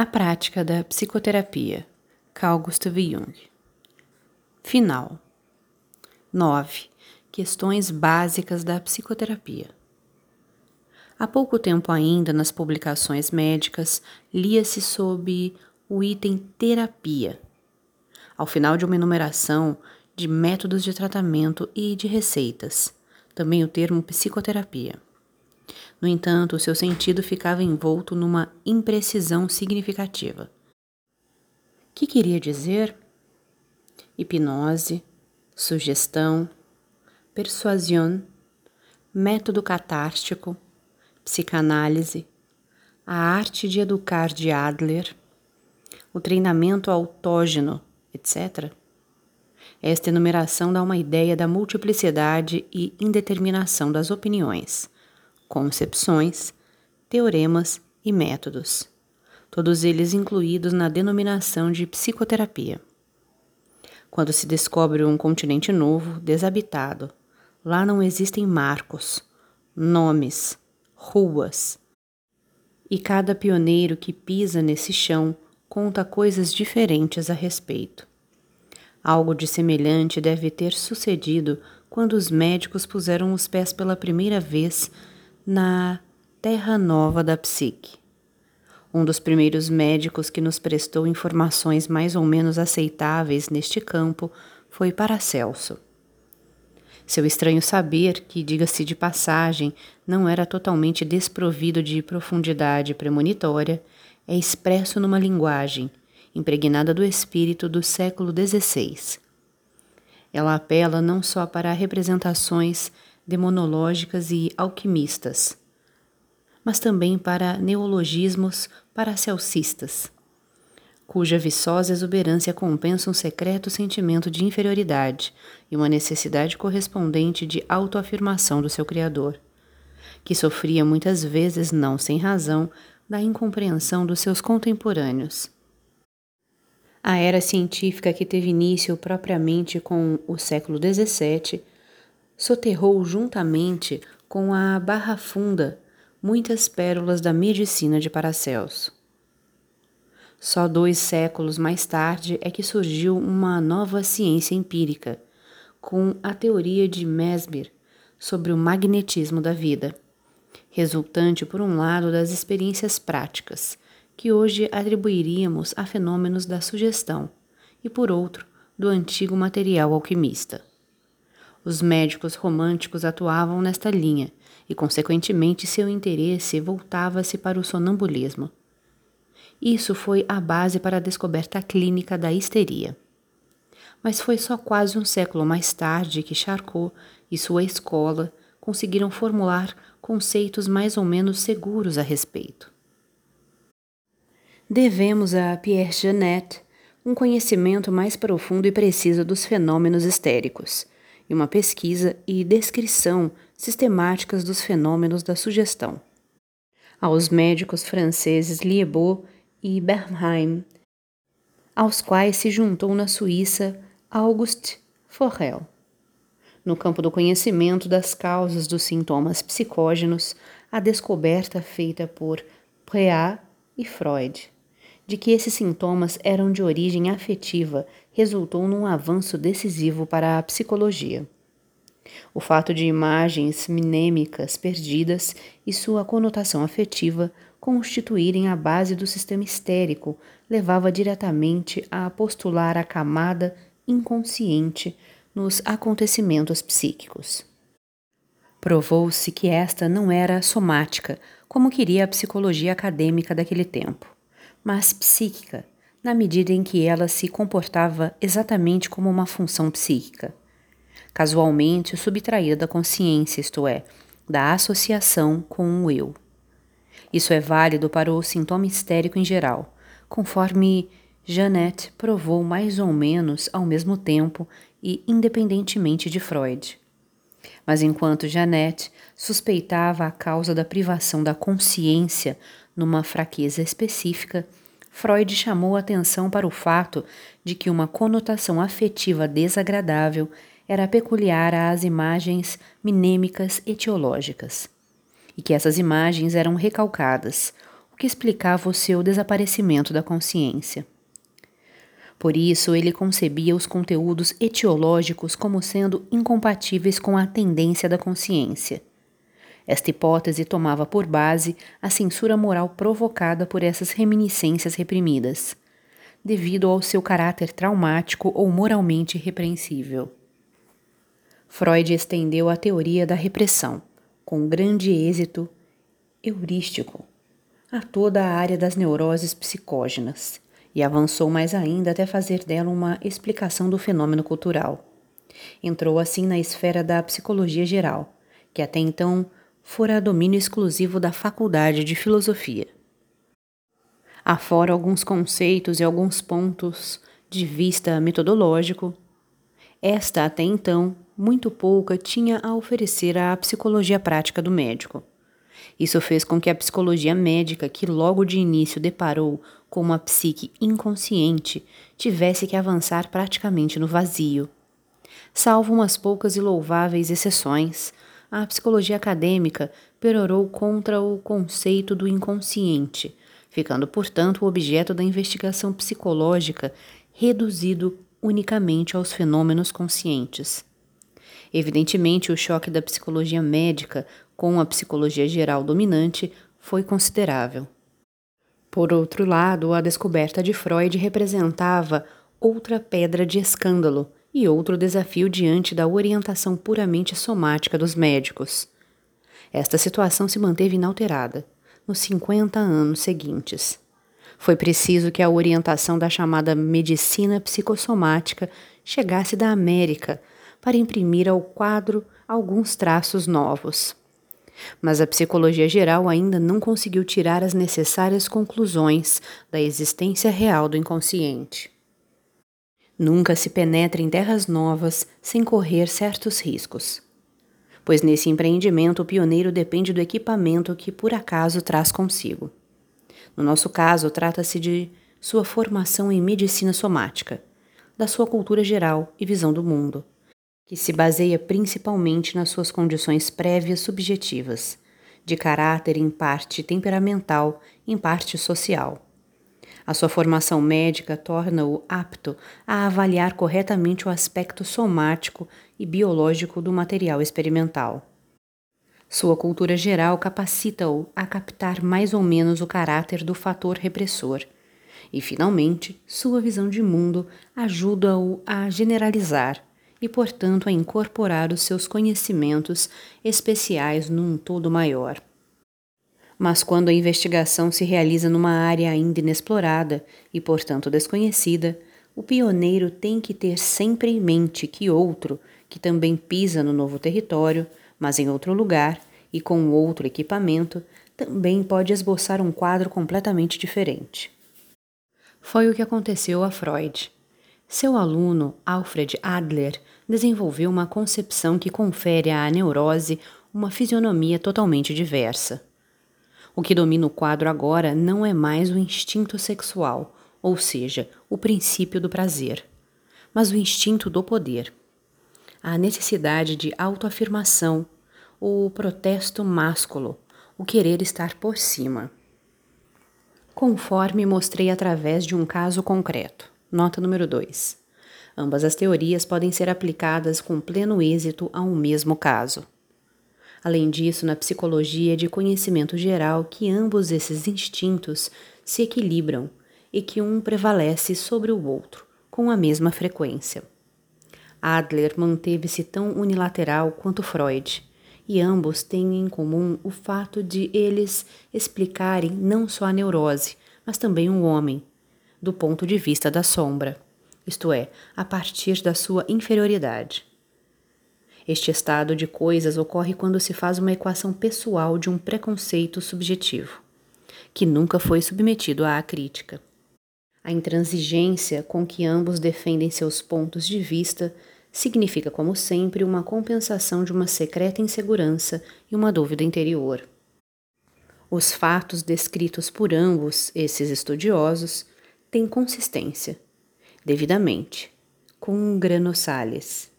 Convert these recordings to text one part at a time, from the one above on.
A prática da psicoterapia. Carl Gustav Jung. Final. 9. Questões básicas da psicoterapia. Há pouco tempo ainda, nas publicações médicas, lia-se sobre o item terapia. Ao final de uma enumeração de métodos de tratamento e de receitas, também o termo psicoterapia. No entanto, seu sentido ficava envolto numa imprecisão significativa. Que queria dizer? Hipnose, sugestão, persuasão, método catártico, psicanálise, a arte de educar de Adler, o treinamento autógeno, etc. Esta enumeração dá uma ideia da multiplicidade e indeterminação das opiniões concepções, teoremas e métodos, todos eles incluídos na denominação de psicoterapia. Quando se descobre um continente novo, desabitado, lá não existem marcos, nomes, ruas. E cada pioneiro que pisa nesse chão conta coisas diferentes a respeito. Algo de semelhante deve ter sucedido quando os médicos puseram os pés pela primeira vez na Terra Nova da Psique. Um dos primeiros médicos que nos prestou informações mais ou menos aceitáveis neste campo foi Paracelso. Seu estranho saber, que, diga-se de passagem, não era totalmente desprovido de profundidade premonitória, é expresso numa linguagem impregnada do espírito do século XVI. Ela apela não só para representações demonológicas e alquimistas, mas também para neologismos paracelcistas, cuja viçosa exuberância compensa um secreto sentimento de inferioridade e uma necessidade correspondente de autoafirmação do seu Criador, que sofria muitas vezes, não sem razão, da incompreensão dos seus contemporâneos. A era científica que teve início propriamente com o século XVII soterrou juntamente com a Barra Funda muitas pérolas da medicina de Paracelso. Só dois séculos mais tarde é que surgiu uma nova ciência empírica, com a teoria de Mesmer sobre o magnetismo da vida, resultante, por um lado, das experiências práticas, que hoje atribuiríamos a fenômenos da sugestão, e por outro, do antigo material alquimista. Os médicos românticos atuavam nesta linha e, consequentemente, seu interesse voltava-se para o sonambulismo. Isso foi a base para a descoberta clínica da histeria. Mas foi só quase um século mais tarde que Charcot e sua escola conseguiram formular conceitos mais ou menos seguros a respeito. Devemos a Pierre Janet um conhecimento mais profundo e preciso dos fenômenos histéricos e uma pesquisa e descrição sistemáticas dos fenômenos da sugestão. Aos médicos franceses Liebot e Bernheim, aos quais se juntou na Suíça Auguste Forel. No campo do conhecimento das causas dos sintomas psicógenos, a descoberta feita por Preat e Freud de que esses sintomas eram de origem afetiva resultou num avanço decisivo para a psicologia. O fato de imagens minêmicas perdidas e sua conotação afetiva constituírem a base do sistema histérico levava diretamente a postular a camada inconsciente nos acontecimentos psíquicos. Provou-se que esta não era somática, como queria a psicologia acadêmica daquele tempo mas psíquica, na medida em que ela se comportava exatamente como uma função psíquica, casualmente subtraída da consciência, isto é, da associação com o eu. Isso é válido para o sintoma histérico em geral, conforme Janet provou mais ou menos ao mesmo tempo e independentemente de Freud. Mas enquanto Janet suspeitava a causa da privação da consciência numa fraqueza específica, Freud chamou atenção para o fato de que uma conotação afetiva desagradável era peculiar às imagens minêmicas etiológicas, e que essas imagens eram recalcadas, o que explicava o seu desaparecimento da consciência. Por isso, ele concebia os conteúdos etiológicos como sendo incompatíveis com a tendência da consciência. Esta hipótese tomava por base a censura moral provocada por essas reminiscências reprimidas, devido ao seu caráter traumático ou moralmente repreensível. Freud estendeu a teoria da repressão, com grande êxito heurístico, a toda a área das neuroses psicógenas e avançou mais ainda até fazer dela uma explicação do fenômeno cultural. Entrou assim na esfera da psicologia geral, que até então fora domínio exclusivo da faculdade de filosofia. Afora alguns conceitos e alguns pontos de vista metodológico, esta até então muito pouca tinha a oferecer à psicologia prática do médico. Isso fez com que a psicologia médica, que logo de início deparou com uma psique inconsciente, tivesse que avançar praticamente no vazio. Salvo umas poucas e louváveis exceções, a psicologia acadêmica perorou contra o conceito do inconsciente, ficando, portanto, o objeto da investigação psicológica reduzido unicamente aos fenômenos conscientes. Evidentemente, o choque da psicologia médica com a psicologia geral dominante foi considerável. Por outro lado, a descoberta de Freud representava outra pedra de escândalo e outro desafio diante da orientação puramente somática dos médicos. Esta situação se manteve inalterada nos 50 anos seguintes. Foi preciso que a orientação da chamada medicina psicossomática chegasse da América para imprimir ao quadro alguns traços novos. Mas a psicologia geral ainda não conseguiu tirar as necessárias conclusões da existência real do inconsciente. Nunca se penetra em terras novas sem correr certos riscos, pois nesse empreendimento o pioneiro depende do equipamento que por acaso traz consigo. No nosso caso, trata-se de sua formação em medicina somática, da sua cultura geral e visão do mundo que se baseia principalmente nas suas condições prévias subjetivas, de caráter em parte temperamental, em parte social. A sua formação médica torna-o apto a avaliar corretamente o aspecto somático e biológico do material experimental. Sua cultura geral capacita-o a captar mais ou menos o caráter do fator repressor. E, finalmente, sua visão de mundo ajuda-o a generalizar, e, portanto, a incorporar os seus conhecimentos especiais num todo maior. Mas quando a investigação se realiza numa área ainda inexplorada e, portanto, desconhecida, o pioneiro tem que ter sempre em mente que outro, que também pisa no novo território, mas em outro lugar e com outro equipamento, também pode esboçar um quadro completamente diferente. Foi o que aconteceu a Freud. Seu aluno, Alfred Adler, desenvolveu uma concepção que confere à neurose uma fisionomia totalmente diversa. O que domina o quadro agora não é mais o instinto sexual, ou seja, o princípio do prazer, mas o instinto do poder. A necessidade de autoafirmação, o protesto másculo, o querer estar por cima. Conforme mostrei através de um caso concreto. Nota número 2. Ambas as teorias podem ser aplicadas com pleno êxito a um mesmo caso. Além disso, na psicologia de conhecimento geral que ambos esses instintos se equilibram e que um prevalece sobre o outro com a mesma frequência. Adler manteve-se tão unilateral quanto Freud, e ambos têm em comum o fato de eles explicarem não só a neurose, mas também o homem, do ponto de vista da sombra, isto é, a partir da sua inferioridade. Este estado de coisas ocorre quando se faz uma equação pessoal de um preconceito subjetivo, que nunca foi submetido à crítica. A intransigência com que ambos defendem seus pontos de vista significa, como sempre, uma compensação de uma secreta insegurança e uma dúvida interior. Os fatos descritos por ambos esses estudiosos tem consistência, devidamente, com granossales.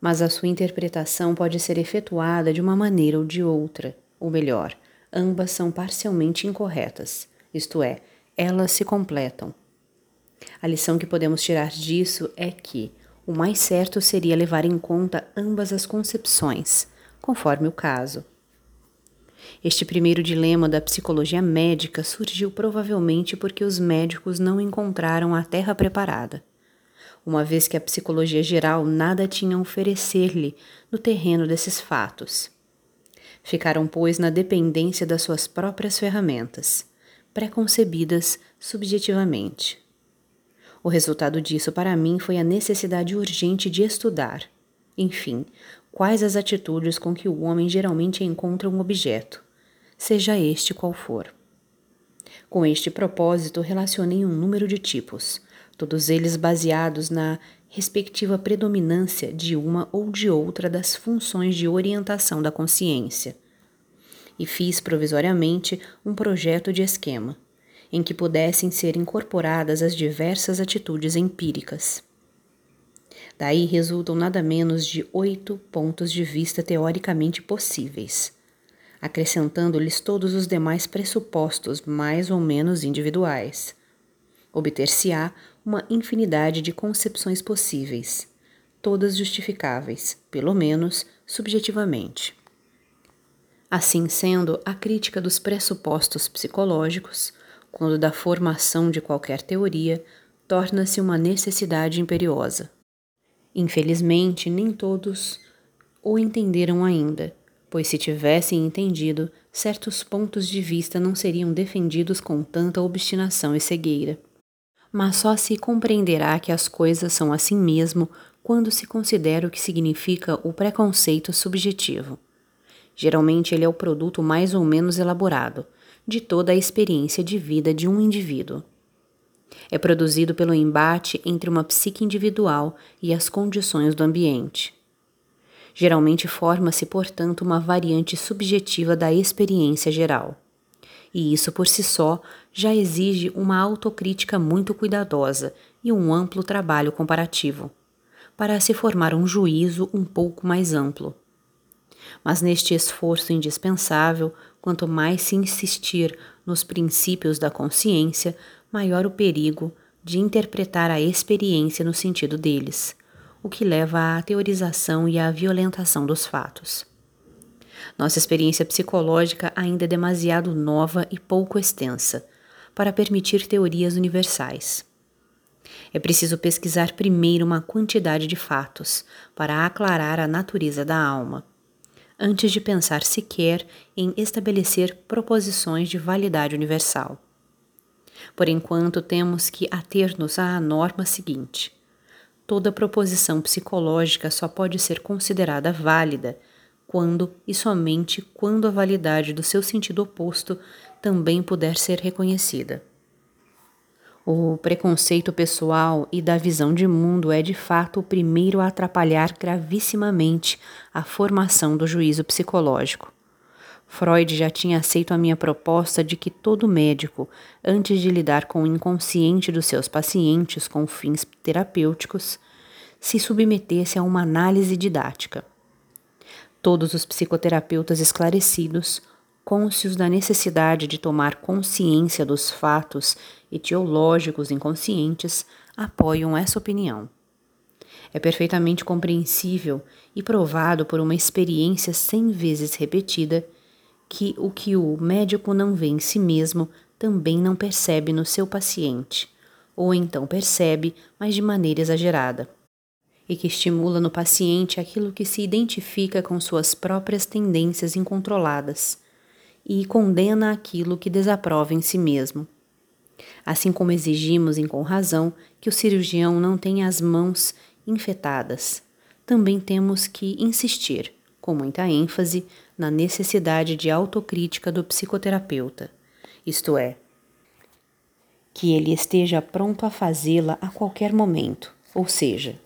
Mas a sua interpretação pode ser efetuada de uma maneira ou de outra, ou melhor, ambas são parcialmente incorretas, isto é, elas se completam. A lição que podemos tirar disso é que o mais certo seria levar em conta ambas as concepções, conforme o caso. Este primeiro dilema da psicologia médica surgiu provavelmente porque os médicos não encontraram a terra preparada, uma vez que a psicologia geral nada tinha a oferecer-lhe no terreno desses fatos. Ficaram, pois, na dependência das suas próprias ferramentas, preconcebidas subjetivamente. O resultado disso para mim foi a necessidade urgente de estudar. Enfim, quais as atitudes com que o homem geralmente encontra um objeto, seja este qual for. Com este propósito, relacionei um número de tipos, todos eles baseados na respectiva predominância de uma ou de outra das funções de orientação da consciência. E fiz provisoriamente um projeto de esquema, em que pudessem ser incorporadas as diversas atitudes empíricas. Daí resultam nada menos de oito pontos de vista teoricamente possíveis, acrescentando-lhes todos os demais pressupostos mais ou menos individuais. Obter-se-á uma infinidade de concepções possíveis, todas justificáveis, pelo menos subjetivamente. Assim sendo, a crítica dos pressupostos psicológicos, quando da formação de qualquer teoria, torna-se uma necessidade imperiosa. Infelizmente, nem todos o entenderam ainda, pois se tivessem entendido, certos pontos de vista não seriam defendidos com tanta obstinação e cegueira. Mas só se compreenderá que as coisas são assim mesmo quando se considera o que significa o preconceito subjetivo. Geralmente, ele é o produto mais ou menos elaborado de toda a experiência de vida de um indivíduo. É produzido pelo embate entre uma psique individual e as condições do ambiente. Geralmente forma-se, portanto, uma variante subjetiva da experiência geral. E isso por si só já exige uma autocrítica muito cuidadosa e um amplo trabalho comparativo, para se formar um juízo um pouco mais amplo. Mas neste esforço indispensável, quanto mais se insistir nos princípios da consciência, maior o perigo de interpretar a experiência no sentido deles, o que leva à teorização e à violentação dos fatos. Nossa experiência psicológica ainda é demasiado nova e pouco extensa para permitir teorias universais. É preciso pesquisar primeiro uma quantidade de fatos para aclarar a natureza da alma, antes de pensar sequer em estabelecer proposições de validade universal. Por enquanto, temos que ater-nos à norma seguinte: toda proposição psicológica só pode ser considerada válida quando e somente quando a validade do seu sentido oposto também puder ser reconhecida. O preconceito pessoal e da visão de mundo é de fato o primeiro a atrapalhar gravissimamente a formação do juízo psicológico. Freud já tinha aceito a minha proposta de que todo médico, antes de lidar com o inconsciente dos seus pacientes com fins terapêuticos, se submetesse a uma análise didática. Todos os psicoterapeutas esclarecidos, cônscios da necessidade de tomar consciência dos fatos etiológicos inconscientes, apoiam essa opinião. É perfeitamente compreensível e provado por uma experiência cem vezes repetida que o que o médico não vê em si mesmo também não percebe no seu paciente, ou então percebe, mas de maneira exagerada, e que estimula no paciente aquilo que se identifica com suas próprias tendências incontroladas e condena aquilo que desaprova em si mesmo. Assim como exigimos, e com razão, que o cirurgião não tenha as mãos infetadas, também temos que insistir, com muita ênfase, na necessidade de autocrítica do psicoterapeuta, isto é, que ele esteja pronto a fazê-la a qualquer momento, ou seja,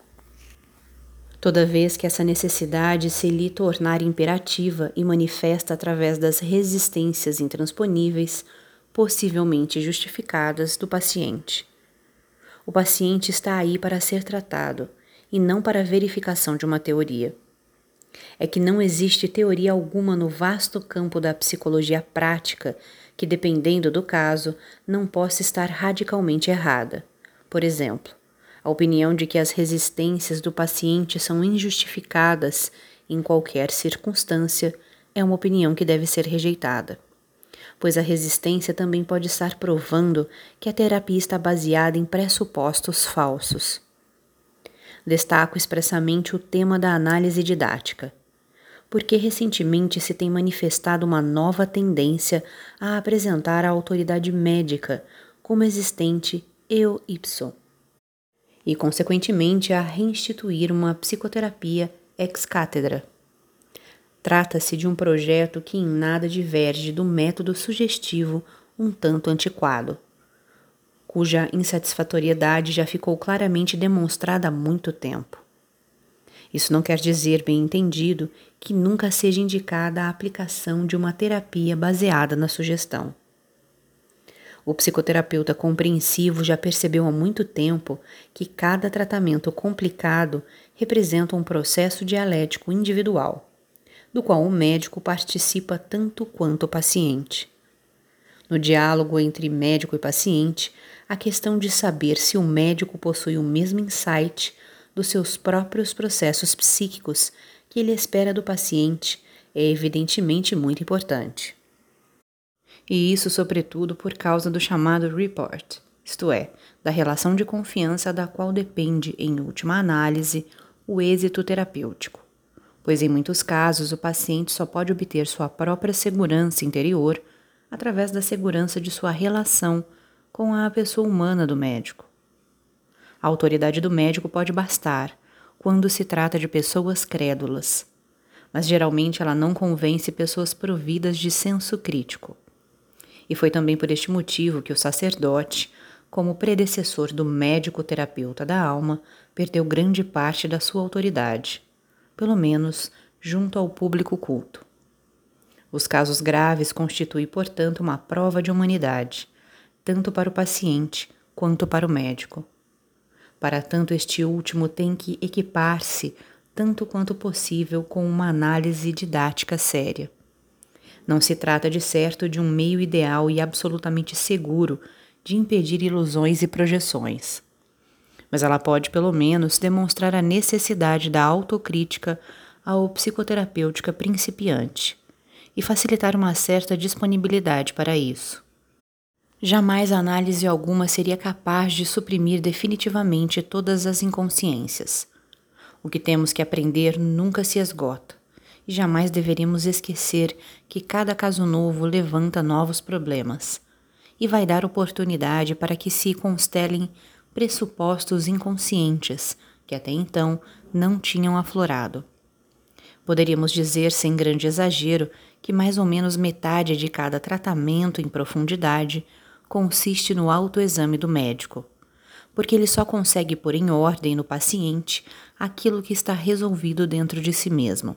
toda vez que essa necessidade se lhe tornar imperativa e manifesta através das resistências intransponíveis, possivelmente justificadas, do paciente. O paciente está aí para ser tratado e não para a verificação de uma teoria é que não existe teoria alguma no vasto campo da psicologia prática que, dependendo do caso, não possa estar radicalmente errada. Por exemplo, a opinião de que as resistências do paciente são injustificadas em qualquer circunstância é uma opinião que deve ser rejeitada, pois a resistência também pode estar provando que a terapia está baseada em pressupostos falsos. Destaco expressamente o tema da análise didática porque recentemente se tem manifestado uma nova tendência a apresentar a autoridade médica como existente eu ipso, e consequentemente a reinstituir uma psicoterapia ex cátedra. Trata-se de um projeto que em nada diverge do método sugestivo um tanto antiquado, cuja insatisfatoriedade já ficou claramente demonstrada há muito tempo. Isso não quer dizer, bem entendido, que nunca seja indicada a aplicação de uma terapia baseada na sugestão. O psicoterapeuta compreensivo já percebeu há muito tempo que cada tratamento complicado representa um processo dialético individual, do qual o médico participa tanto quanto o paciente. No diálogo entre médico e paciente, a questão de saber se o médico possui o mesmo insight dos seus próprios processos psíquicos que ele espera do paciente é evidentemente muito importante. E isso, sobretudo, por causa do chamado report, isto é, da relação de confiança da qual depende, em última análise, o êxito terapêutico. Pois em muitos casos o paciente só pode obter sua própria segurança interior através da segurança de sua relação com a pessoa humana do médico. A autoridade do médico pode bastar quando se trata de pessoas crédulas, mas geralmente ela não convence pessoas providas de senso crítico. E foi também por este motivo que o sacerdote, como predecessor do médico terapeuta da alma, perdeu grande parte da sua autoridade, pelo menos junto ao público culto. Os casos graves constituem, portanto, uma prova de humanidade, tanto para o paciente quanto para o médico. Para tanto, este último tem que equipar-se tanto quanto possível com uma análise didática séria. Não se trata de certo de um meio ideal e absolutamente seguro de impedir ilusões e projeções. Mas ela pode, pelo menos, demonstrar a necessidade da autocrítica ao psicoterapêutica principiante e facilitar uma certa disponibilidade para isso. Jamais análise alguma seria capaz de suprimir definitivamente todas as inconsciências. O que temos que aprender nunca se esgota, e jamais deveríamos esquecer que cada caso novo levanta novos problemas e vai dar oportunidade para que se constelem pressupostos inconscientes que até então não tinham aflorado. Poderíamos dizer, sem grande exagero, que mais ou menos metade de cada tratamento em profundidade consiste no autoexame do médico, porque ele só consegue pôr em ordem no paciente aquilo que está resolvido dentro de si mesmo.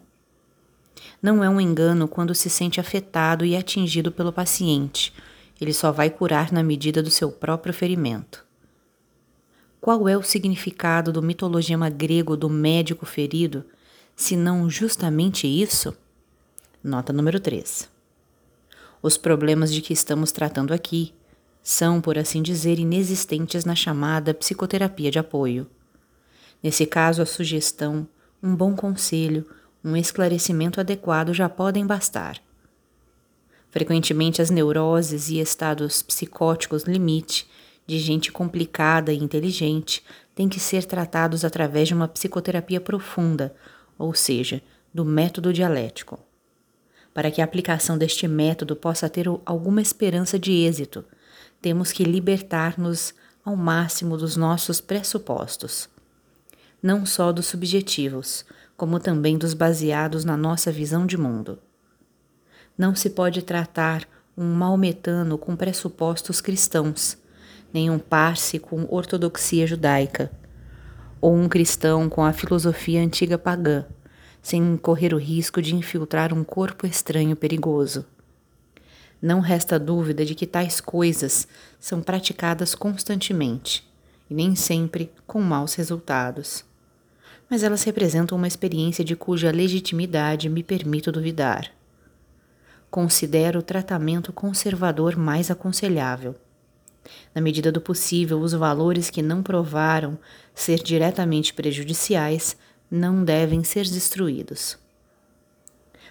Não é um engano quando se sente afetado e atingido pelo paciente, ele só vai curar na medida do seu próprio ferimento. Qual é o significado do mitologema grego do médico ferido, se não justamente isso? Nota número 3. Os problemas de que estamos tratando aqui são, por assim dizer, inexistentes na chamada psicoterapia de apoio. Nesse caso, a sugestão, um bom conselho, um esclarecimento adequado já podem bastar. Frequentemente, as neuroses e estados psicóticos limite de gente complicada e inteligente têm que ser tratados através de uma psicoterapia profunda, ou seja, do método dialético. Para que a aplicação deste método possa ter alguma esperança de êxito, temos que libertar-nos ao máximo dos nossos pressupostos, não só dos subjetivos, como também dos baseados na nossa visão de mundo. Não se pode tratar um maometano com pressupostos cristãos, nem um parse com ortodoxia judaica, ou um cristão com a filosofia antiga pagã, sem correr o risco de infiltrar um corpo estranho perigoso. Não resta dúvida de que tais coisas são praticadas constantemente e nem sempre com maus resultados. Mas elas representam uma experiência de cuja legitimidade me permito duvidar. considera o tratamento conservador mais aconselhável. Na medida do possível, os valores que não provaram ser diretamente prejudiciais não devem ser destruídos.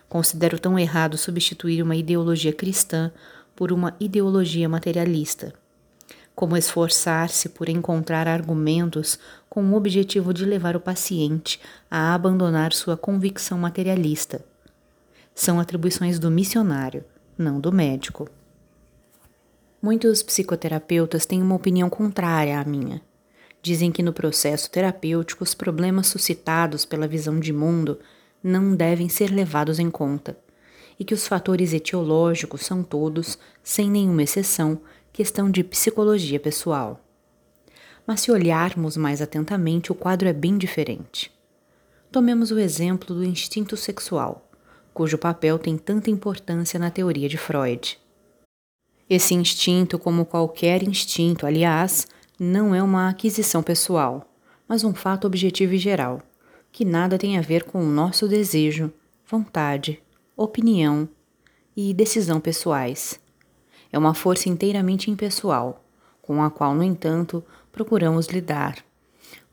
Considero tão errado substituir uma ideologia cristã por uma ideologia materialista, como esforçar-se por encontrar argumentos com o objetivo de levar o paciente a abandonar sua convicção materialista. São atribuições do missionário, não do médico. Muitos psicoterapeutas têm uma opinião contrária à minha. Dizem que no processo terapêutico os problemas suscitados pela visão de mundo não devem ser levados em conta e que os fatores etiológicos são todos, sem nenhuma exceção, questão de psicologia pessoal. Mas se olharmos mais atentamente, o quadro é bem diferente. Tomemos o exemplo do instinto sexual, cujo papel tem tanta importância na teoria de Freud. Esse instinto, como qualquer instinto, aliás, não é uma aquisição pessoal, mas um fato objetivo e geral, que nada tem a ver com o nosso desejo, vontade, opinião e decisão pessoais. É uma força inteiramente impessoal, com a qual, no entanto, procuramos lidar,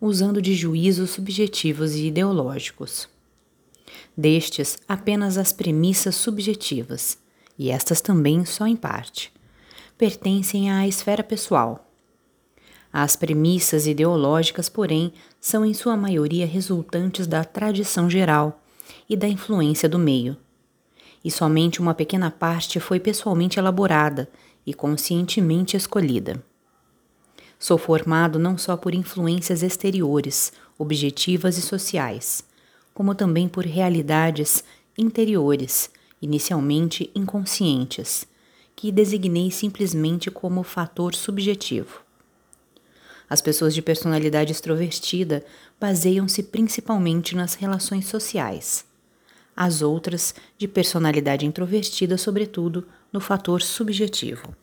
usando de juízos subjetivos e ideológicos. Destes, apenas as premissas subjetivas, e estas também só em parte, pertencem à esfera pessoal as premissas ideológicas, porém, são em sua maioria resultantes da tradição geral e da influência do meio. E somente uma pequena parte foi pessoalmente elaborada e conscientemente escolhida. Sou formado não só por influências exteriores, objetivas e sociais, como também por realidades interiores, inicialmente inconscientes, que designei simplesmente como fator subjetivo. As pessoas de personalidade extrovertida baseiam-se principalmente nas relações sociais. As outras, de personalidade introvertida, sobretudo, no fator subjetivo.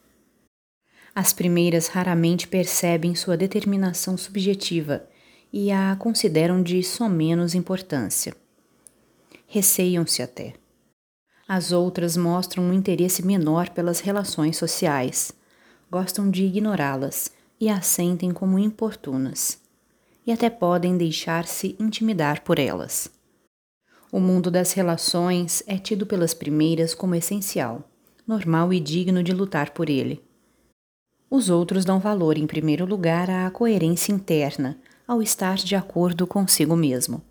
As primeiras raramente percebem sua determinação subjetiva e a consideram de só menos importância. Receiam-se até. As outras mostram um interesse menor pelas relações sociais, gostam de ignorá-las e as sentem como importunas, e até podem deixar-se intimidar por elas. O mundo das relações é tido pelas primeiras como essencial, normal e digno de lutar por ele. Os outros dão valor, em primeiro lugar, à coerência interna, ao estar de acordo consigo mesmo.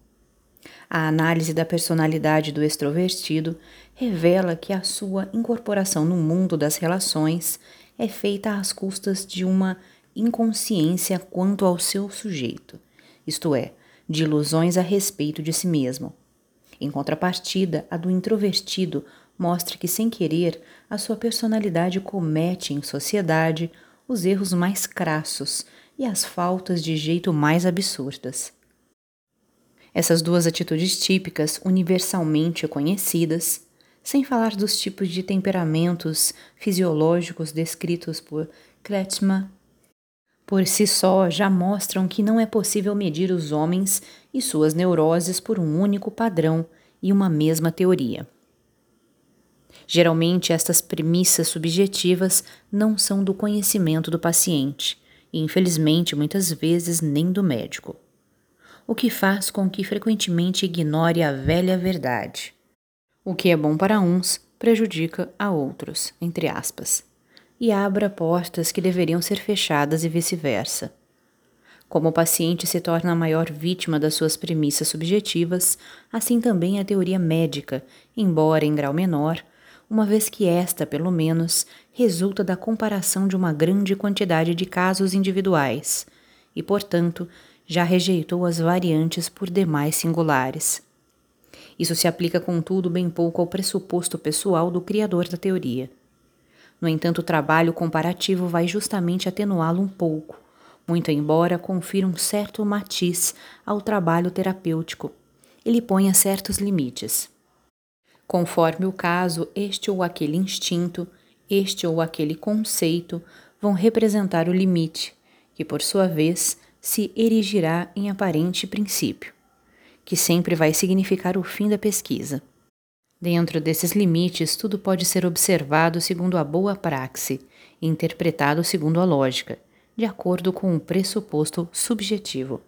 A análise da personalidade do extrovertido revela que a sua incorporação no mundo das relações é feita às custas de uma inconsciência quanto ao seu sujeito, isto é, de ilusões a respeito de si mesmo. Em contrapartida, a do introvertido mostra que, sem querer, a sua personalidade comete em sociedade os erros mais crassos e as faltas de jeito mais absurdas. Essas duas atitudes típicas, universalmente conhecidas, sem falar dos tipos de temperamentos fisiológicos descritos por Kretschmann por si só já mostram que não é possível medir os homens e suas neuroses por um único padrão e uma mesma teoria. Geralmente, estas premissas subjetivas não são do conhecimento do paciente e, infelizmente, muitas vezes nem do médico, o que faz com que frequentemente ignore a velha verdade. O que é bom para uns prejudica a outros, entre aspas e abra portas que deveriam ser fechadas e vice-versa. Como o paciente se torna a maior vítima das suas premissas subjetivas, assim também a teoria médica, embora em grau menor, uma vez que esta, pelo menos, resulta da comparação de uma grande quantidade de casos individuais e, portanto, já rejeitou as variantes por demais singulares. Isso se aplica, contudo, bem pouco ao pressuposto pessoal do criador da teoria. No entanto, o trabalho comparativo vai justamente atenuá-lo um pouco, muito embora confira um certo matiz ao trabalho terapêutico. Ele põe a certos limites. Conforme o caso, este ou aquele instinto, este ou aquele conceito vão representar o limite, que por sua vez se erigirá em aparente princípio, que sempre vai significar o fim da pesquisa. Dentro desses limites, tudo pode ser observado segundo a boa praxe e interpretado segundo a lógica, de acordo com o pressuposto subjetivo.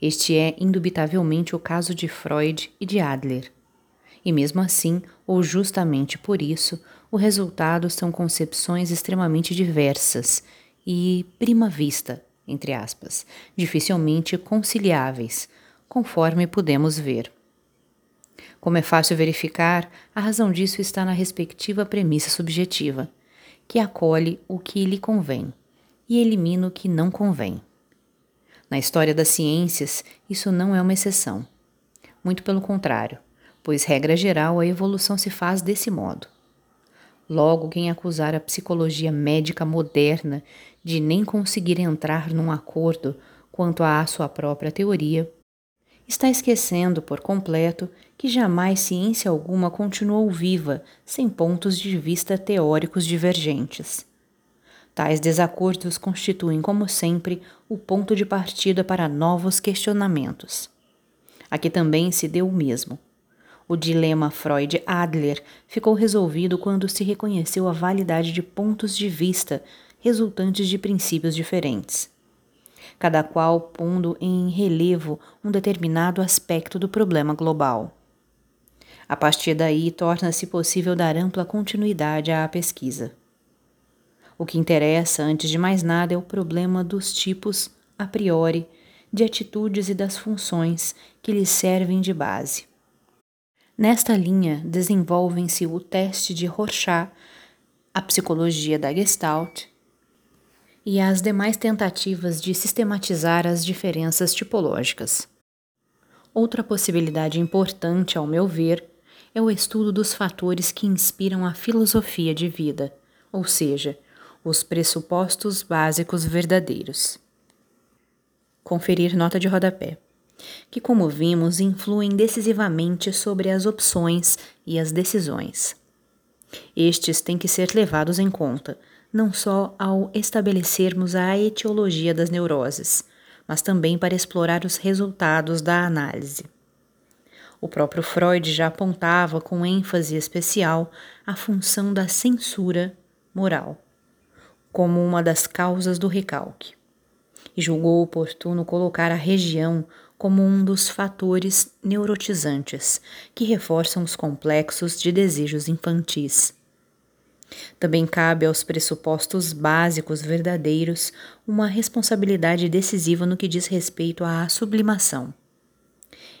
Este é indubitavelmente o caso de Freud e de Adler. E mesmo assim, ou justamente por isso, o resultado são concepções extremamente diversas e prima vista, entre aspas, dificilmente conciliáveis, conforme podemos ver. Como é fácil verificar, a razão disso está na respectiva premissa subjetiva, que acolhe o que lhe convém e elimina o que não convém. Na história das ciências, isso não é uma exceção. Muito pelo contrário, pois, regra geral, a evolução se faz desse modo. Logo, quem acusar a psicologia médica moderna de nem conseguir entrar num acordo quanto à sua própria teoria está esquecendo por completo que jamais ciência alguma continuou viva sem pontos de vista teóricos divergentes. Tais desacordos constituem, como sempre, o ponto de partida para novos questionamentos. Aqui também se deu o mesmo. O dilema Freud-Adler ficou resolvido quando se reconheceu a validade de pontos de vista resultantes de princípios diferentes cada qual pondo em relevo um determinado aspecto do problema global. A partir daí, torna-se possível dar ampla continuidade à pesquisa. O que interessa, antes de mais nada, é o problema dos tipos, a priori, de atitudes e das funções que lhes servem de base. Nesta linha, desenvolvem-se o teste de Rorschach, a psicologia da Gestalt e as demais tentativas de sistematizar as diferenças tipológicas. Outra possibilidade importante, ao meu ver, é o estudo dos fatores que inspiram a filosofia de vida, ou seja, os pressupostos básicos verdadeiros. Conferir nota de rodapé, que, como vimos, influem decisivamente sobre as opções e as decisões. Estes têm que ser levados em conta não só ao estabelecermos a etiologia das neuroses, mas também para explorar os resultados da análise. O próprio Freud já apontava com ênfase especial a função da censura moral como uma das causas do recalque, e julgou oportuno colocar a região como um dos fatores neurotizantes que reforçam os complexos de desejos infantis. Também cabe aos pressupostos básicos verdadeiros uma responsabilidade decisiva no que diz respeito à sublimação.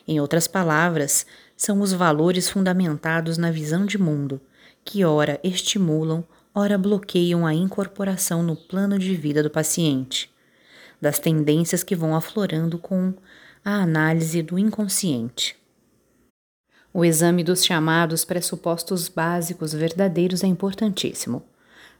Em outras palavras, são os valores fundamentados na visão de mundo, que ora estimulam, ora bloqueiam a incorporação no plano de vida do paciente, das tendências que vão aflorando com a análise do inconsciente. O exame dos chamados pressupostos básicos verdadeiros é importantíssimo,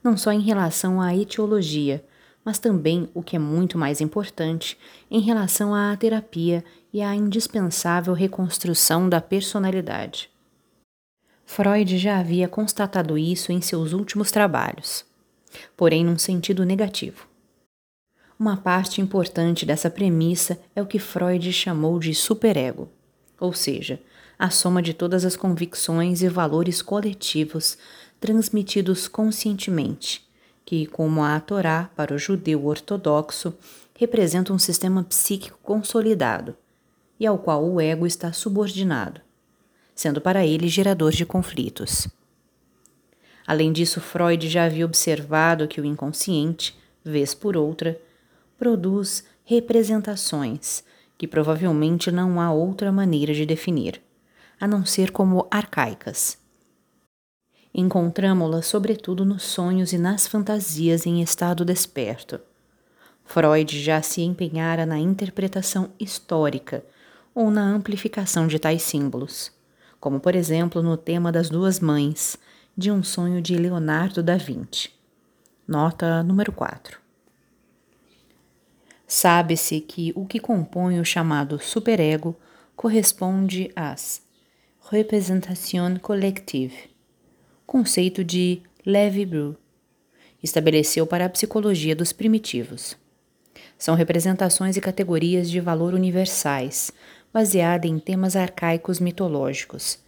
não só em relação à etiologia, mas também, o que é muito mais importante, em relação à terapia e à indispensável reconstrução da personalidade. Freud já havia constatado isso em seus últimos trabalhos, porém num sentido negativo. Uma parte importante dessa premissa é o que Freud chamou de superego, ou seja, a soma de todas as convicções e valores coletivos transmitidos conscientemente, que, como a Torá para o judeu ortodoxo, representa um sistema psíquico consolidado e ao qual o ego está subordinado, sendo para ele gerador de conflitos. Além disso, Freud já havia observado que o inconsciente, vez por outra, produz representações que provavelmente não há outra maneira de definir a não ser como arcaicas. Encontramo-las sobretudo nos sonhos e nas fantasias em estado desperto. Freud já se empenhara na interpretação histórica ou na amplificação de tais símbolos, como por exemplo no tema das duas mães, de um sonho de Leonardo da Vinci. Nota número 4. Sabe-se que o que compõe o chamado superego corresponde às Représentation collective, conceito de Levi-Brou, estabeleceu para a psicologia dos primitivos. São representações e categorias de valor universais, baseadas em temas arcaicos mitológicos,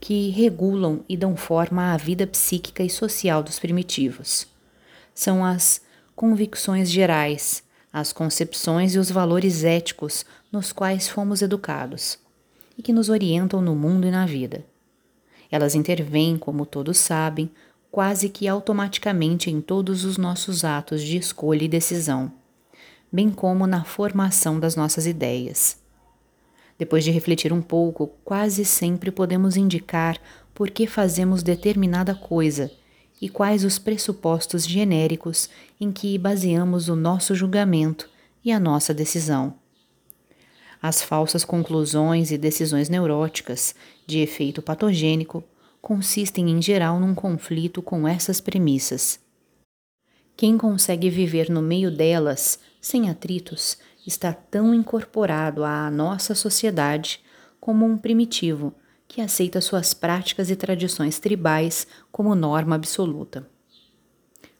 que regulam e dão forma à vida psíquica e social dos primitivos. São as convicções gerais, as concepções e os valores éticos nos quais fomos educados e que nos orientam no mundo e na vida. Elas intervêm, como todos sabem, quase que automaticamente em todos os nossos atos de escolha e decisão, bem como na formação das nossas ideias. Depois de refletir um pouco, quase sempre podemos indicar por que fazemos determinada coisa e quais os pressupostos genéricos em que baseamos o nosso julgamento e a nossa decisão. As falsas conclusões e decisões neuróticas de efeito patogênico consistem em geral num conflito com essas premissas. Quem consegue viver no meio delas, sem atritos, está tão incorporado à nossa sociedade como um primitivo que aceita suas práticas e tradições tribais como norma absoluta.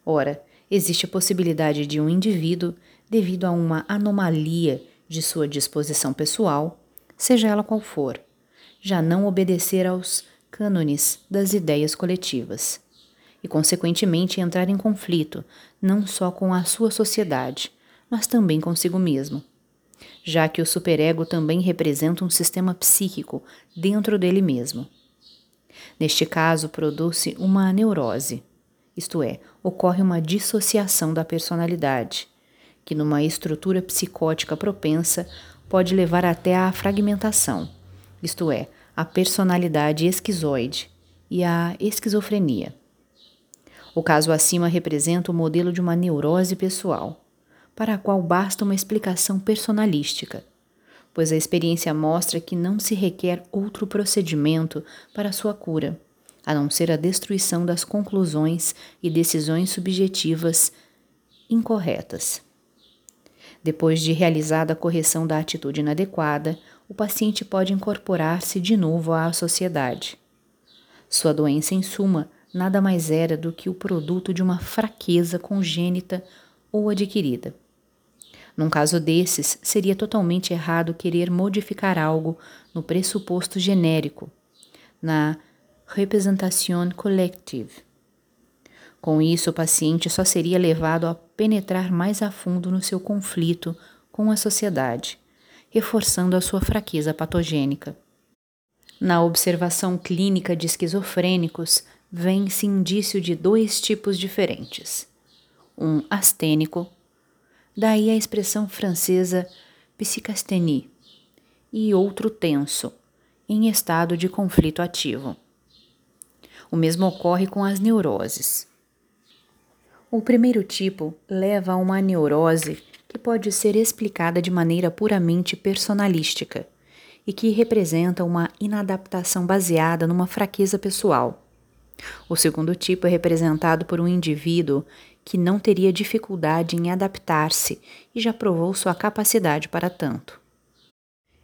Ora, existe a possibilidade de um indivíduo, devido a uma anomalia de sua disposição pessoal, seja ela qual for, já não obedecer aos cânones das ideias coletivas e, consequentemente, entrar em conflito não só com a sua sociedade, mas também consigo mesmo, já que o superego também representa um sistema psíquico dentro dele mesmo. Neste caso, produz-se uma neurose, isto é, ocorre uma dissociação da personalidade que numa estrutura psicótica propensa pode levar até à fragmentação, isto é, a personalidade esquizoide e a esquizofrenia. O caso acima representa o modelo de uma neurose pessoal, para a qual basta uma explicação personalística, pois a experiência mostra que não se requer outro procedimento para sua cura, a não ser a destruição das conclusões e decisões subjetivas incorretas. Depois de realizada a correção da atitude inadequada, o paciente pode incorporar-se de novo à sociedade. Sua doença, em suma, nada mais era do que o produto de uma fraqueza congênita ou adquirida. Num caso desses, seria totalmente errado querer modificar algo no pressuposto genérico, na representation collective. Com isso, o paciente só seria levado a penetrar mais a fundo no seu conflito com a sociedade, reforçando a sua fraqueza patogênica. Na observação clínica de esquizofrênicos, vem-se indício de dois tipos diferentes: um astênico, daí a expressão francesa psychasthénie, e outro tenso, em estado de conflito ativo. O mesmo ocorre com as neuroses. O primeiro tipo leva a uma neurose que pode ser explicada de maneira puramente personalística e que representa uma inadaptação baseada numa fraqueza pessoal. O segundo tipo é representado por um indivíduo que não teria dificuldade em adaptar-se e já provou sua capacidade para tanto.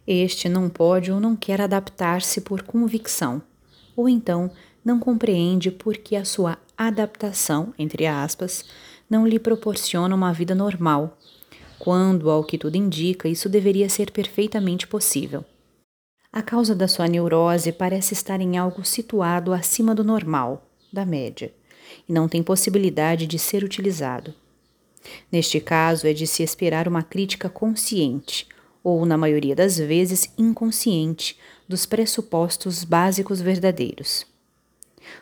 Este não pode ou não quer adaptar-se por convicção, ou então não compreende por que a sua adaptação, entre aspas, não lhe proporciona uma vida normal, quando, ao que tudo indica, isso deveria ser perfeitamente possível. A causa da sua neurose parece estar em algo situado acima do normal, da média, e não tem possibilidade de ser utilizado. Neste caso, é de se esperar uma crítica consciente, ou, na maioria das vezes, inconsciente, dos pressupostos básicos verdadeiros.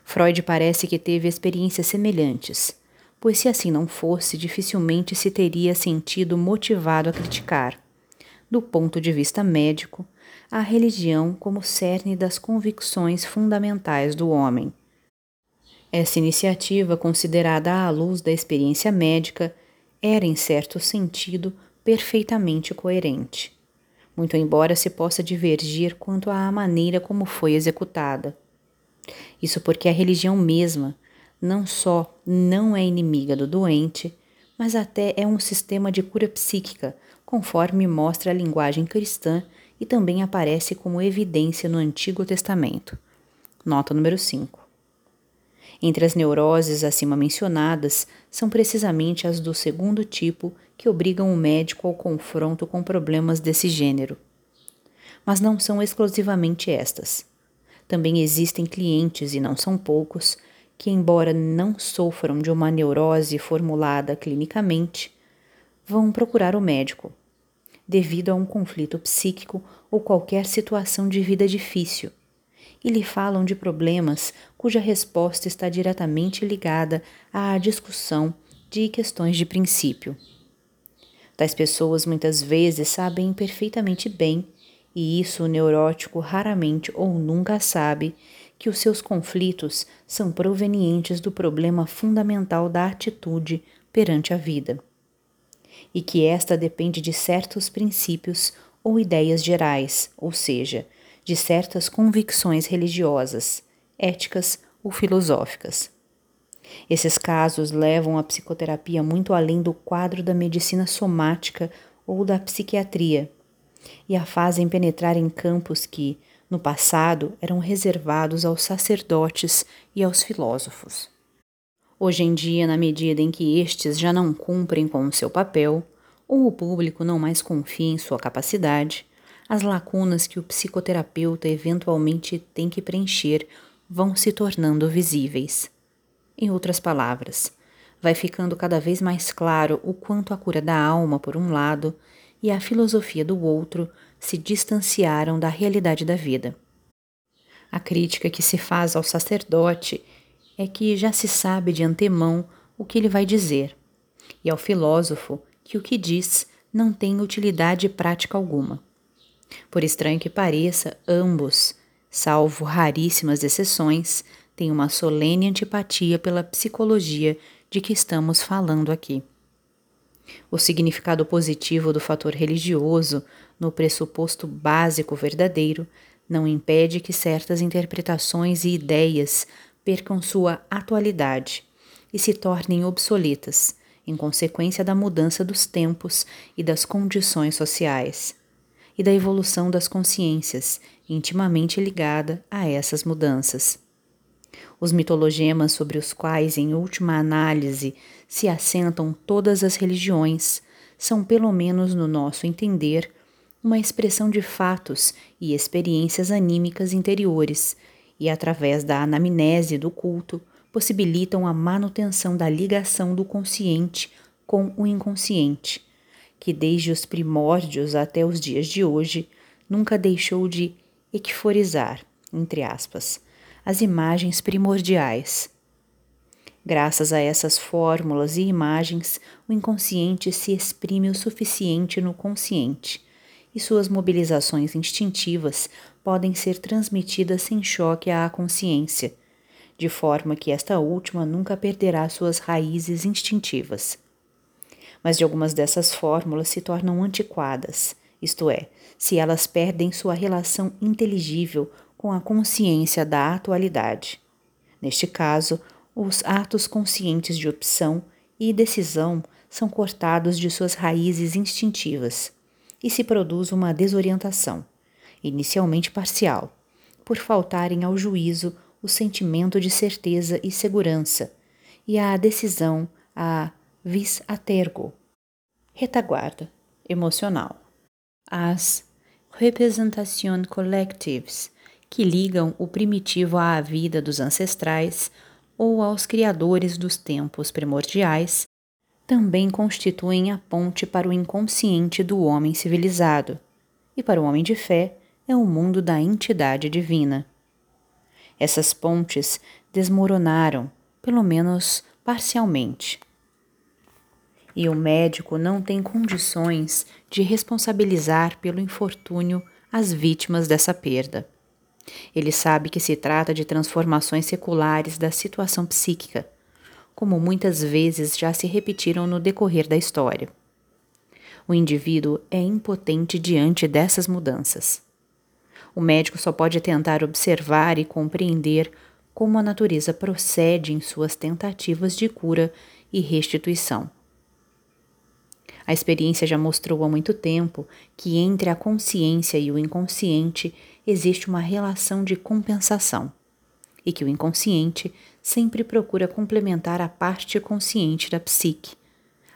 Freud parece que teve experiências semelhantes, pois se assim não fosse, dificilmente se teria sentido motivado a criticar, do ponto de vista médico, a religião como cerne das convicções fundamentais do homem. Essa iniciativa, considerada à luz da experiência médica, era, em certo sentido, perfeitamente coerente, muito embora se possa divergir quanto à maneira como foi executada. Isso porque a religião mesma não só não é inimiga do doente, mas até é um sistema de cura psíquica, conforme mostra a linguagem cristã e também aparece como evidência no Antigo Testamento. Nota número 5. Entre as neuroses acima mencionadas, são precisamente as do segundo tipo que obrigam o médico ao confronto com problemas desse gênero. Mas não são exclusivamente estas. Também existem clientes, e não são poucos, que, embora não sofram de uma neurose formulada clinicamente, vão procurar o médico devido a um conflito psíquico ou qualquer situação de vida difícil, e lhe falam de problemas cuja resposta está diretamente ligada à discussão de questões de princípio. Tais pessoas muitas vezes sabem perfeitamente bem, e isso o neurótico raramente ou nunca sabe, que os seus conflitos são provenientes do problema fundamental da atitude perante a vida e que esta depende de certos princípios ou ideias gerais, ou seja, de certas convicções religiosas, éticas ou filosóficas. Esses casos levam a psicoterapia muito além do quadro da medicina somática ou da psiquiatria e a fazem penetrar em campos que, no passado, eram reservados aos sacerdotes e aos filósofos. Hoje em dia, na medida em que estes já não cumprem com o seu papel, ou o público não mais confia em sua capacidade, as lacunas que o psicoterapeuta eventualmente tem que preencher vão se tornando visíveis. Em outras palavras, vai ficando cada vez mais claro o quanto a cura da alma, por um lado, e a filosofia do outro se distanciaram da realidade da vida. A crítica que se faz ao sacerdote é que já se sabe de antemão o que ele vai dizer, e ao filósofo que o que diz não tem utilidade prática alguma. Por estranho que pareça, ambos, salvo raríssimas exceções, têm uma solene antipatia pela psicologia de que estamos falando aqui. O significado positivo do fator religioso, no pressuposto básico verdadeiro, não impede que certas interpretações e ideias percam sua atualidade e se tornem obsoletas, em consequência da mudança dos tempos e das condições sociais, e da evolução das consciências, intimamente ligada a essas mudanças. Os mitologemas sobre os quais, em última análise, se assentam todas as religiões, são, pelo menos no nosso entender, uma expressão de fatos e experiências anímicas interiores e, através da anamnese do culto, possibilitam a manutenção da ligação do consciente com o inconsciente, que desde os primórdios até os dias de hoje nunca deixou de equiforizar, entre aspas, as imagens primordiais. Graças a essas fórmulas e imagens, o inconsciente se exprime o suficiente no consciente e suas mobilizações instintivas podem ser transmitidas sem choque à consciência, de forma que esta última nunca perderá suas raízes instintivas. Mas de algumas dessas fórmulas se tornam antiquadas, isto é, se elas perdem sua relação inteligível com a consciência da atualidade. Neste caso, os atos conscientes de opção e decisão são cortados de suas raízes instintivas e se produz uma desorientação, inicialmente parcial, por faltarem ao juízo o sentimento de certeza e segurança, e a decisão a vis atergo, retaguarda emocional. As representações collectives, que ligam o primitivo à vida dos ancestrais ou aos criadores dos tempos primordiais, também constituem a ponte para o inconsciente do homem civilizado, e para o homem de fé é o mundo da entidade divina. Essas pontes desmoronaram, pelo menos parcialmente. E o médico não tem condições de responsabilizar pelo infortúnio as vítimas dessa perda. Ele sabe que se trata de transformações seculares da situação psíquica como muitas vezes já se repetiram no decorrer da história. O indivíduo é impotente diante dessas mudanças. O médico só pode tentar observar e compreender como a natureza procede em suas tentativas de cura e restituição. A experiência já mostrou há muito tempo que entre a consciência e o inconsciente existe uma relação de compensação e que o inconsciente sempre procura complementar a parte consciente da psique,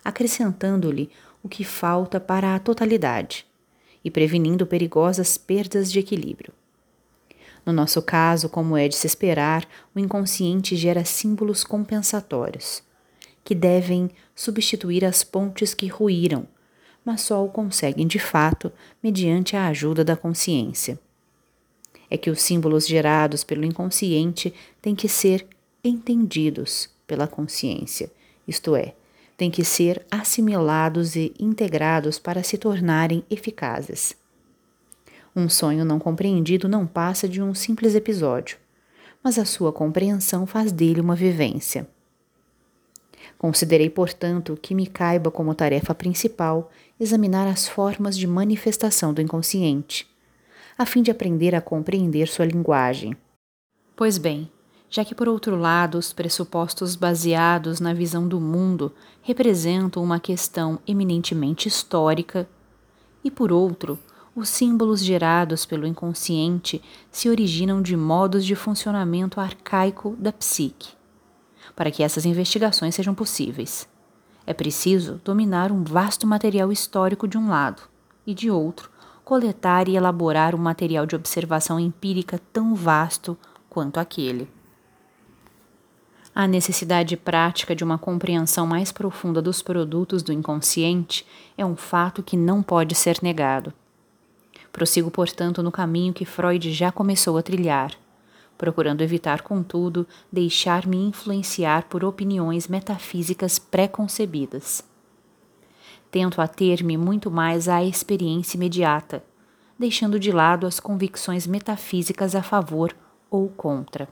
acrescentando-lhe o que falta para a totalidade e prevenindo perigosas perdas de equilíbrio. No nosso caso, como é de se esperar, o inconsciente gera símbolos compensatórios, que devem substituir as pontes que ruíram, mas só o conseguem de fato mediante a ajuda da consciência. É que os símbolos gerados pelo inconsciente têm que ser entendidos pela consciência, isto é, têm que ser assimilados e integrados para se tornarem eficazes. Um sonho não compreendido não passa de um simples episódio, mas a sua compreensão faz dele uma vivência. Considerei, portanto, que me caiba como tarefa principal examinar as formas de manifestação do inconsciente, a fim de aprender a compreender sua linguagem. Pois bem, já que por outro lado os pressupostos baseados na visão do mundo representam uma questão eminentemente histórica, e por outro, os símbolos gerados pelo inconsciente se originam de modos de funcionamento arcaico da psique. Para que essas investigações sejam possíveis, é preciso dominar um vasto material histórico de um lado e de outro, coletar e elaborar um material de observação empírica tão vasto quanto aquele. A necessidade prática de uma compreensão mais profunda dos produtos do inconsciente é um fato que não pode ser negado. Prossigo, portanto, no caminho que Freud já começou a trilhar, procurando evitar, contudo, deixar-me influenciar por opiniões metafísicas pré-concebidas. Tento ater-me muito mais à experiência imediata, deixando de lado as convicções metafísicas a favor ou contra.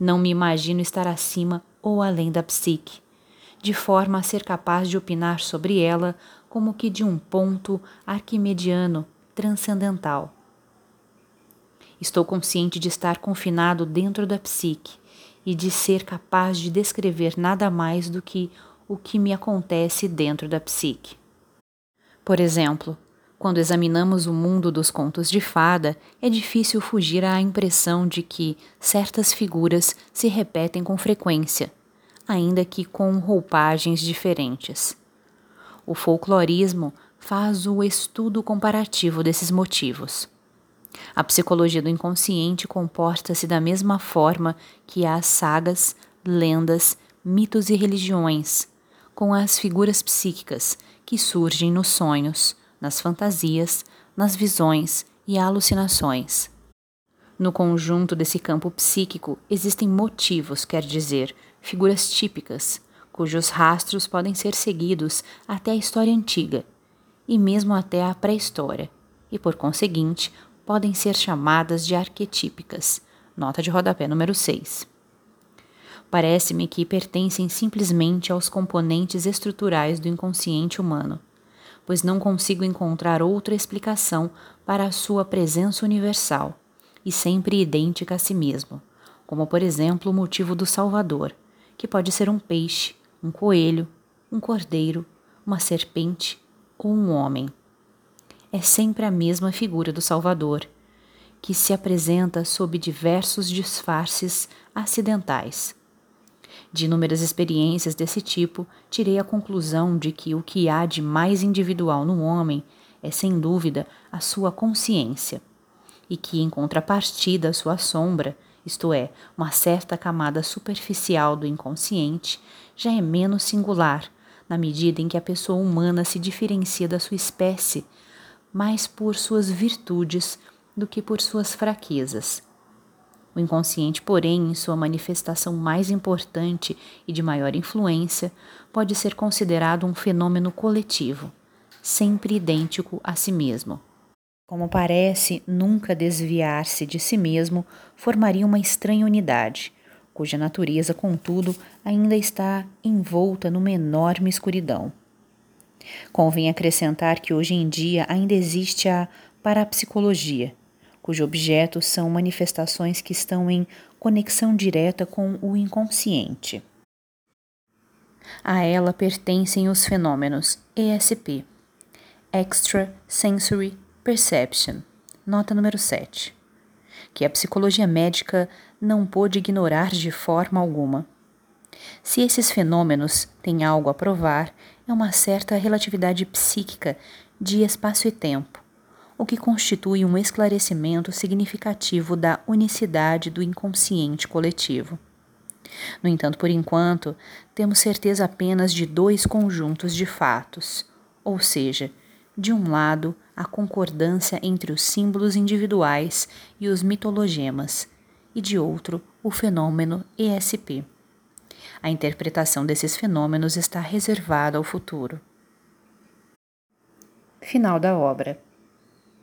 Não me imagino estar acima ou além da psique, de forma a ser capaz de opinar sobre ela como que de um ponto arquimediano transcendental. Estou consciente de estar confinado dentro da psique e de ser capaz de descrever nada mais do que o que me acontece dentro da psique. Por exemplo, quando examinamos o mundo dos contos de fada, é difícil fugir à impressão de que certas figuras se repetem com frequência, ainda que com roupagens diferentes. O folclorismo faz o estudo comparativo desses motivos. A psicologia do inconsciente comporta-se da mesma forma que as sagas, lendas, mitos e religiões, com as figuras psíquicas que surgem nos sonhos, nas fantasias, nas visões e alucinações. No conjunto desse campo psíquico existem motivos, quer dizer, figuras típicas, cujos rastros podem ser seguidos até a história antiga e mesmo até a pré-história, e por conseguinte podem ser chamadas de arquetípicas. Nota de rodapé número 6. Parece-me que pertencem simplesmente aos componentes estruturais do inconsciente humano, pois não consigo encontrar outra explicação para a sua presença universal e sempre idêntica a si mesmo, como por exemplo o motivo do Salvador, que pode ser um peixe, um coelho, um cordeiro, uma serpente ou um homem. É sempre a mesma figura do Salvador, que se apresenta sob diversos disfarces acidentais. De inúmeras experiências desse tipo, tirei a conclusão de que o que há de mais individual no homem é, sem dúvida, a sua consciência, e que, em contrapartida, a sua sombra, isto é, uma certa camada superficial do inconsciente, já é menos singular na medida em que a pessoa humana se diferencia da sua espécie mais por suas virtudes do que por suas fraquezas. O inconsciente, porém, em sua manifestação mais importante e de maior influência, pode ser considerado um fenômeno coletivo, sempre idêntico a si mesmo. Como parece nunca desviar-se de si mesmo, formaria uma estranha unidade, cuja natureza, contudo, ainda está envolta numa enorme escuridão. Convém acrescentar que hoje em dia ainda existe a parapsicologia, cujo objeto são manifestações que estão em conexão direta com o inconsciente. A ela pertencem os fenômenos ESP, Extra Sensory Perception, nota número 7 que a psicologia médica não pôde ignorar de forma alguma. Se esses fenômenos têm algo a provar, é uma certa relatividade psíquica de espaço e tempo, o que constitui um esclarecimento significativo da unicidade do inconsciente coletivo. No entanto, por enquanto, temos certeza apenas de dois conjuntos de fatos, ou seja, de um lado, a concordância entre os símbolos individuais e os mitologemas, e de outro, o fenômeno ESP. A interpretação desses fenômenos está reservada ao futuro. Final da obra.